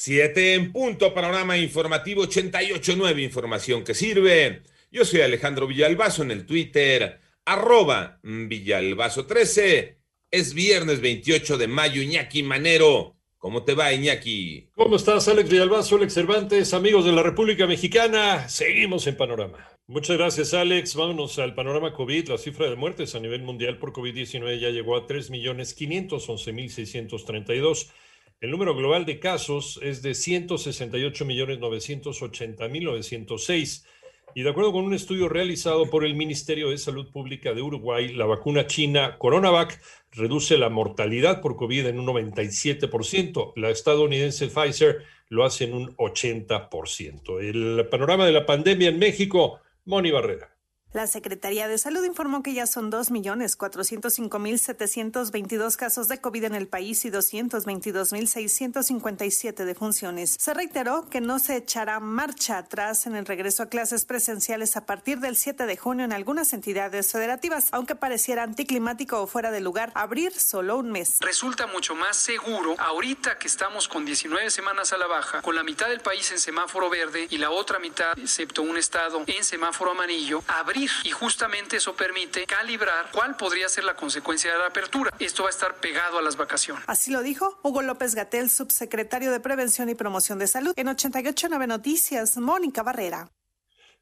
Siete en punto, panorama informativo 88.9, información que sirve. Yo soy Alejandro Villalbazo en el Twitter, arroba Villalbazo13. Es viernes 28 de mayo, Iñaki Manero. ¿Cómo te va, Iñaki? ¿Cómo estás, Alex Villalbazo, Alex Cervantes, amigos de la República Mexicana? Seguimos en panorama. Muchas gracias, Alex. Vámonos al panorama COVID. La cifra de muertes a nivel mundial por COVID-19 ya llegó a 3.511.632. El número global de casos es de 168.980.906. Y de acuerdo con un estudio realizado por el Ministerio de Salud Pública de Uruguay, la vacuna china CoronaVac reduce la mortalidad por COVID en un 97%. La estadounidense Pfizer lo hace en un 80%. El panorama de la pandemia en México, Moni Barrera. La Secretaría de Salud informó que ya son 2.405.722 casos de COVID en el país y 222.657 defunciones. Se reiteró que no se echará marcha atrás en el regreso a clases presenciales a partir del 7 de junio en algunas entidades federativas, aunque pareciera anticlimático o fuera de lugar abrir solo un mes. Resulta mucho más seguro ahorita que estamos con 19 semanas a la baja, con la mitad del país en semáforo verde y la otra mitad, excepto un estado, en semáforo amarillo, abrir y justamente eso permite calibrar cuál podría ser la consecuencia de la apertura. Esto va a estar pegado a las vacaciones. Así lo dijo Hugo López Gatel, subsecretario de Prevención y Promoción de Salud. En 889 Noticias, Mónica Barrera.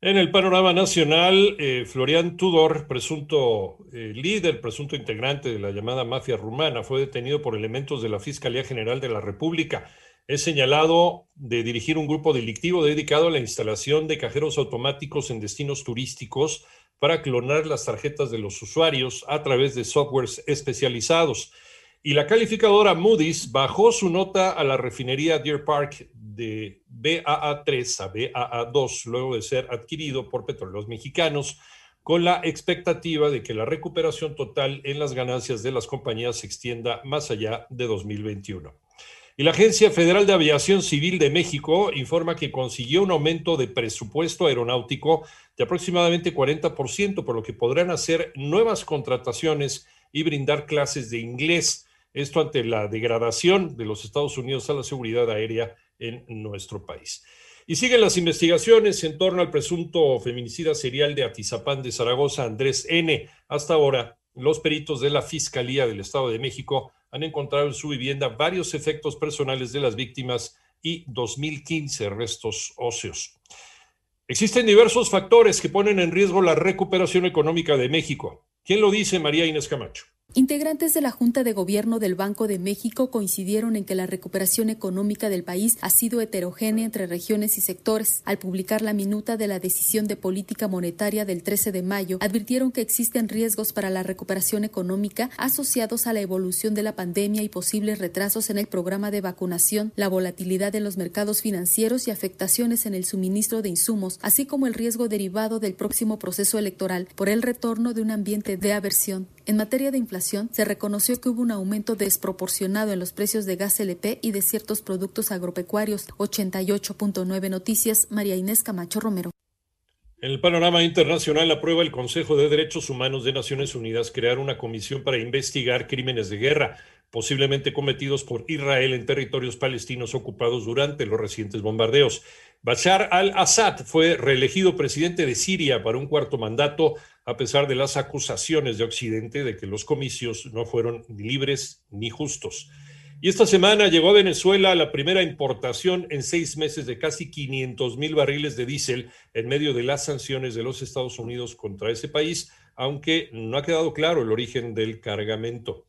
En el panorama nacional, eh, Florian Tudor, presunto eh, líder, presunto integrante de la llamada mafia rumana, fue detenido por elementos de la Fiscalía General de la República es señalado de dirigir un grupo delictivo dedicado a la instalación de cajeros automáticos en destinos turísticos para clonar las tarjetas de los usuarios a través de softwares especializados. Y la calificadora Moody's bajó su nota a la refinería Deer Park de BAA3 a BAA2 luego de ser adquirido por petróleos mexicanos con la expectativa de que la recuperación total en las ganancias de las compañías se extienda más allá de 2021. Y la Agencia Federal de Aviación Civil de México informa que consiguió un aumento de presupuesto aeronáutico de aproximadamente 40%, por lo que podrán hacer nuevas contrataciones y brindar clases de inglés. Esto ante la degradación de los Estados Unidos a la seguridad aérea en nuestro país. Y siguen las investigaciones en torno al presunto feminicida serial de Atizapán de Zaragoza, Andrés N. Hasta ahora, los peritos de la Fiscalía del Estado de México han encontrado en su vivienda varios efectos personales de las víctimas y 2.015 restos óseos. Existen diversos factores que ponen en riesgo la recuperación económica de México. ¿Quién lo dice, María Inés Camacho? Integrantes de la Junta de Gobierno del Banco de México coincidieron en que la recuperación económica del país ha sido heterogénea entre regiones y sectores. Al publicar la minuta de la decisión de política monetaria del 13 de mayo, advirtieron que existen riesgos para la recuperación económica asociados a la evolución de la pandemia y posibles retrasos en el programa de vacunación, la volatilidad en los mercados financieros y afectaciones en el suministro de insumos, así como el riesgo derivado del próximo proceso electoral por el retorno de un ambiente de aversión. En materia de inflación, se reconoció que hubo un aumento desproporcionado en los precios de gas LP y de ciertos productos agropecuarios. 88.9 Noticias, María Inés Camacho Romero. En el panorama internacional, aprueba el Consejo de Derechos Humanos de Naciones Unidas crear una comisión para investigar crímenes de guerra, posiblemente cometidos por Israel en territorios palestinos ocupados durante los recientes bombardeos. Bashar al-Assad fue reelegido presidente de Siria para un cuarto mandato a pesar de las acusaciones de Occidente de que los comicios no fueron libres ni justos. Y esta semana llegó a Venezuela la primera importación en seis meses de casi 500 mil barriles de diésel en medio de las sanciones de los Estados Unidos contra ese país, aunque no ha quedado claro el origen del cargamento.